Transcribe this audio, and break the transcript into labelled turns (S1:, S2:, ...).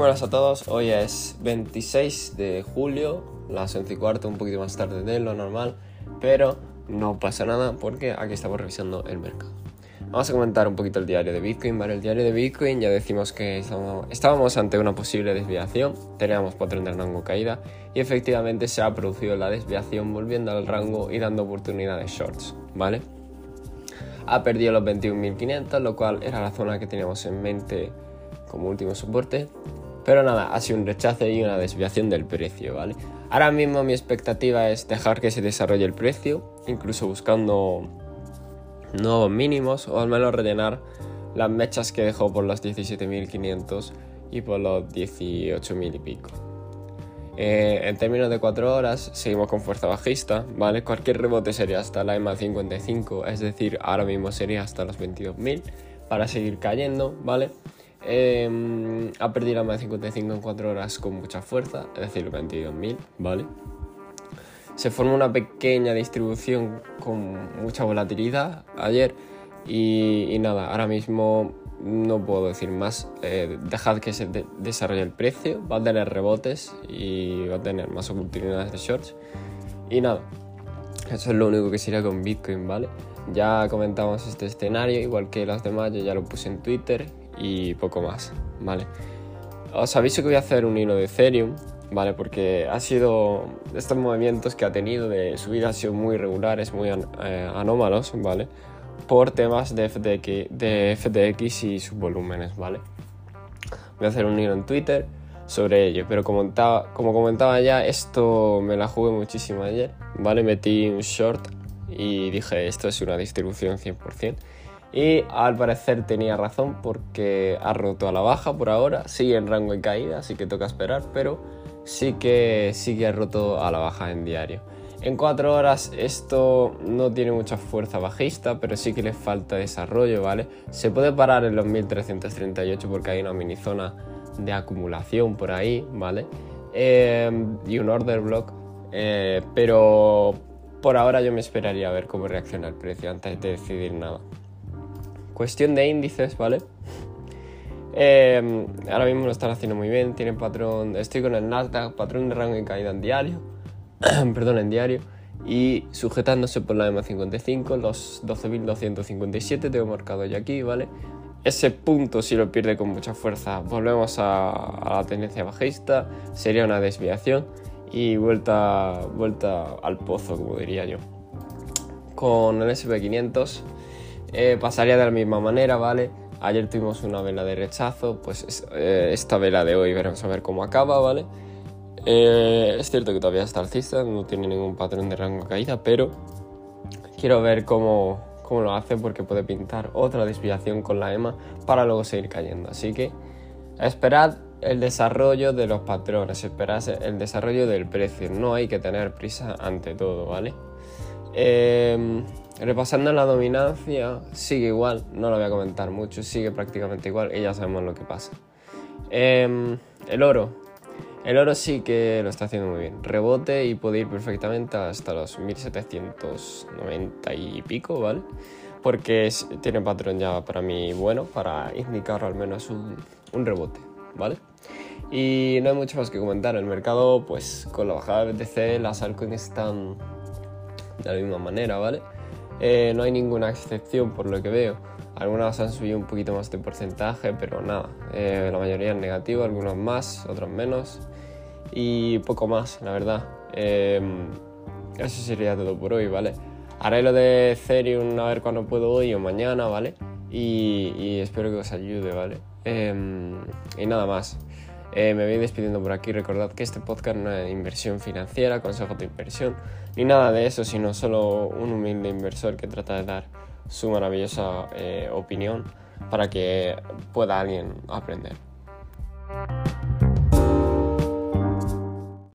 S1: buenas a todos, hoy es 26 de julio, las 11 y cuarto, un poquito más tarde de lo normal, pero no pasa nada porque aquí estamos revisando el mercado. Vamos a comentar un poquito el diario de Bitcoin. Vale, el diario de Bitcoin ya decimos que estábamos ante una posible desviación, teníamos patrón de rango caída y efectivamente se ha producido la desviación volviendo al rango y dando oportunidad de shorts, ¿vale? Ha perdido los 21.500, lo cual era la zona que teníamos en mente como último soporte. Pero nada, ha sido un rechazo y una desviación del precio, ¿vale? Ahora mismo mi expectativa es dejar que se desarrolle el precio, incluso buscando nuevos mínimos o al menos rellenar las mechas que dejó por los 17.500 y por los 18.000 y pico. Eh, en términos de 4 horas, seguimos con fuerza bajista, ¿vale? Cualquier rebote sería hasta la EMA 55, es decir, ahora mismo sería hasta los 22.000 para seguir cayendo, ¿vale? Eh, ha perdido la EMA 55 en 4 horas con mucha fuerza, es decir, 22.000, ¿vale? Se formó una pequeña distribución con mucha volatilidad ayer y, nada, ahora mismo no puedo decir más. Eh, dejad que se desarrolle el precio, va a tener rebotes y va a tener más oportunidades de shorts. Y nada, eso es lo único que sería con Bitcoin, ¿vale? Ya comentamos este escenario, igual que las demás, yo ya lo puse en Twitter y poco más, ¿vale? Os aviso que voy a hacer un hilo de Ethereum, ¿vale? Porque ha sido, estos movimientos que ha tenido de subida han sido muy regulares, muy eh, anómalos, ¿vale? Por temas de FTX, de FTX y sus volúmenes, ¿vale? Voy a hacer un hilo en Twitter sobre ello, pero como, como comentaba ya, esto me la jugué muchísimo ayer, ¿vale? Metí un short y dije, esto es una distribución 100%. Y al parecer tenía razón porque ha roto a la baja por ahora, sigue en rango de caída, así que toca esperar, pero sí que, sí ha roto a la baja en diario. En 4 horas esto no tiene mucha fuerza bajista, pero sí que le falta desarrollo, ¿vale? Se puede parar en los 1338 porque hay una mini zona de acumulación por ahí, ¿vale? Eh, y un order block, eh, pero por ahora yo me esperaría a ver cómo reacciona el precio antes de decidir nada. Cuestión de índices, ¿vale? Eh, ahora mismo lo están haciendo muy bien, tienen patrón, estoy con el Nasdaq, patrón de rango y caída en diario, perdón, en diario, y sujetándose por la EMA 55, los 12.257 tengo marcado ya aquí, ¿vale? Ese punto si lo pierde con mucha fuerza, volvemos a, a la tendencia bajista, sería una desviación y vuelta, vuelta al pozo, como diría yo. Con el SP500 eh, pasaría de la misma manera, ¿vale? Ayer tuvimos una vela de rechazo, pues eh, esta vela de hoy veremos a ver cómo acaba, ¿vale? Eh, es cierto que todavía está alcista, no tiene ningún patrón de rango caída, pero quiero ver cómo, cómo lo hace porque puede pintar otra desviación con la EMA para luego seguir cayendo. Así que esperad el desarrollo de los patrones, esperad el desarrollo del precio, no hay que tener prisa ante todo, ¿vale? Eh, Repasando la dominancia, sigue igual, no lo voy a comentar mucho, sigue prácticamente igual y ya sabemos lo que pasa. Em, el oro. El oro sí que lo está haciendo muy bien. Rebote y puede ir perfectamente hasta los 1790 y pico, ¿vale? Porque tiene patrón ya para mí bueno, para indicar al menos un, un rebote, ¿vale? Y no hay mucho más que comentar. El mercado, pues con la bajada de BTC, las altcoins están de la misma manera, ¿vale? Eh, no hay ninguna excepción por lo que veo. Algunas han subido un poquito más de porcentaje, pero nada. Eh, la mayoría en negativo, algunos más, otros menos. Y poco más, la verdad. Em, eso sería todo por hoy, ¿vale? Haré lo de Ethereum a ver cuándo puedo hoy o mañana, ¿vale? Y, espero que os ayude, ¿vale? Em, y nada más. Eh, me voy despidiendo por aquí. Recordad que este podcast no es inversión financiera, consejo de inversión, ni nada de eso, sino solo un humilde inversor que trata de dar su maravillosa eh, opinión para que pueda alguien aprender.